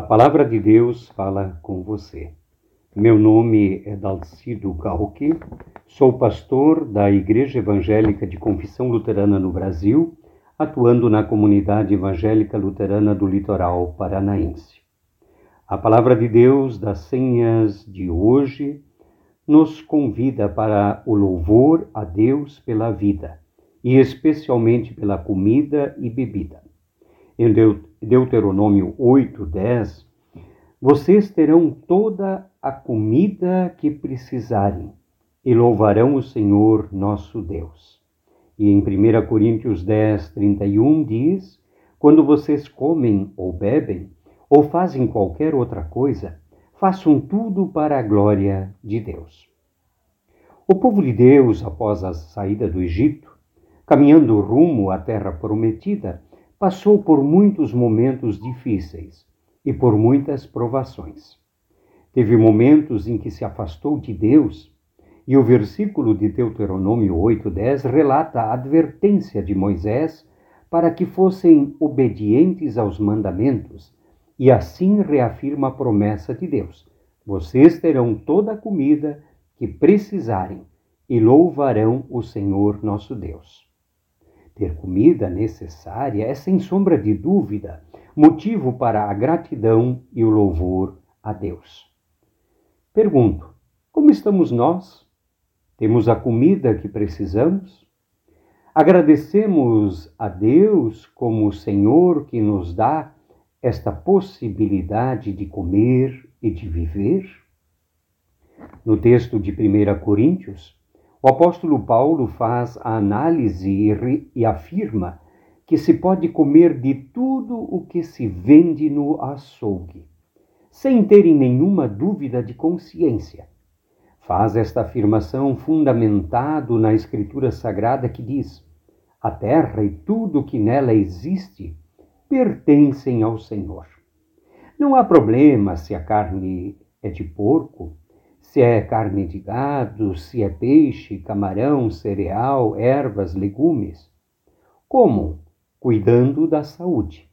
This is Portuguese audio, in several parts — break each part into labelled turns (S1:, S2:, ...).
S1: A palavra de Deus fala com você. Meu nome é Dalcido Calque, sou pastor da Igreja Evangélica de Confissão Luterana no Brasil, atuando na comunidade evangélica luterana do litoral paranaense. A palavra de Deus das senhas de hoje nos convida para o louvor a Deus pela vida e especialmente pela comida e bebida. Em Deuteronômio 8, 10, vocês terão toda a comida que precisarem e louvarão o Senhor nosso Deus. E em 1 Coríntios 10, 31 diz: Quando vocês comem ou bebem, ou fazem qualquer outra coisa, façam tudo para a glória de Deus. O povo de Deus, após a saída do Egito, caminhando rumo à terra prometida, passou por muitos momentos difíceis e por muitas provações. Teve momentos em que se afastou de Deus, e o versículo de Deuteronômio 8:10 relata a advertência de Moisés para que fossem obedientes aos mandamentos, e assim reafirma a promessa de Deus: Vocês terão toda a comida que precisarem e louvarão o Senhor nosso Deus. Ter comida necessária é, sem sombra de dúvida, motivo para a gratidão e o louvor a Deus. Pergunto: como estamos nós? Temos a comida que precisamos? Agradecemos a Deus como o Senhor que nos dá esta possibilidade de comer e de viver? No texto de 1 Coríntios, o apóstolo Paulo faz a análise e afirma que se pode comer de tudo o que se vende no açougue, sem terem nenhuma dúvida de consciência. Faz esta afirmação fundamentado na Escritura Sagrada que diz: A terra e tudo que nela existe pertencem ao Senhor. Não há problema se a carne é de porco, se é carne de gado, se é peixe, camarão, cereal, ervas, legumes. Como? Cuidando da saúde.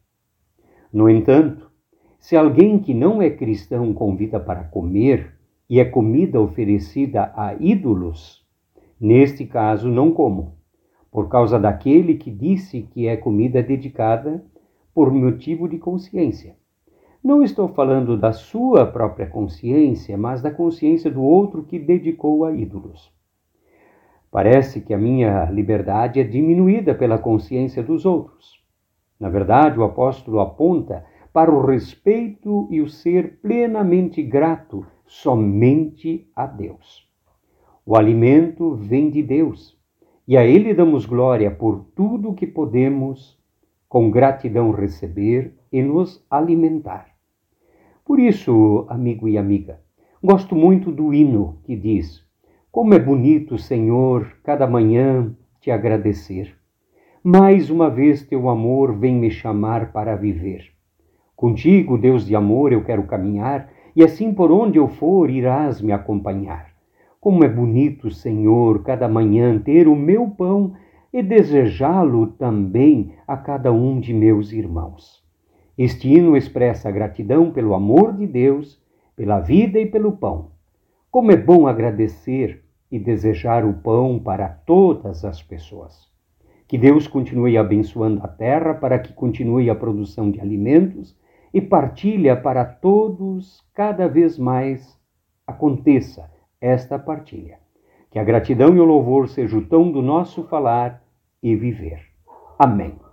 S1: No entanto, se alguém que não é cristão convida para comer e é comida oferecida a ídolos, neste caso não como, por causa daquele que disse que é comida dedicada por motivo de consciência. Não estou falando da sua própria consciência, mas da consciência do outro que dedicou a ídolos. Parece que a minha liberdade é diminuída pela consciência dos outros. Na verdade, o apóstolo aponta para o respeito e o ser plenamente grato somente a Deus. O alimento vem de Deus e a Ele damos glória por tudo que podemos, com gratidão, receber e nos alimentar. Por isso, amigo e amiga, gosto muito do hino que diz: Como é bonito, Senhor, cada manhã te agradecer. Mais uma vez teu amor vem me chamar para viver. Contigo, Deus de amor, eu quero caminhar, e assim por onde eu for irás me acompanhar. Como é bonito, Senhor, cada manhã ter o meu pão e desejá-lo também a cada um de meus irmãos. Este hino expressa gratidão pelo amor de Deus, pela vida e pelo pão. Como é bom agradecer e desejar o pão para todas as pessoas. Que Deus continue abençoando a terra para que continue a produção de alimentos e partilha para todos cada vez mais aconteça esta partilha. Que a gratidão e o louvor sejam o tom do nosso falar e viver. Amém.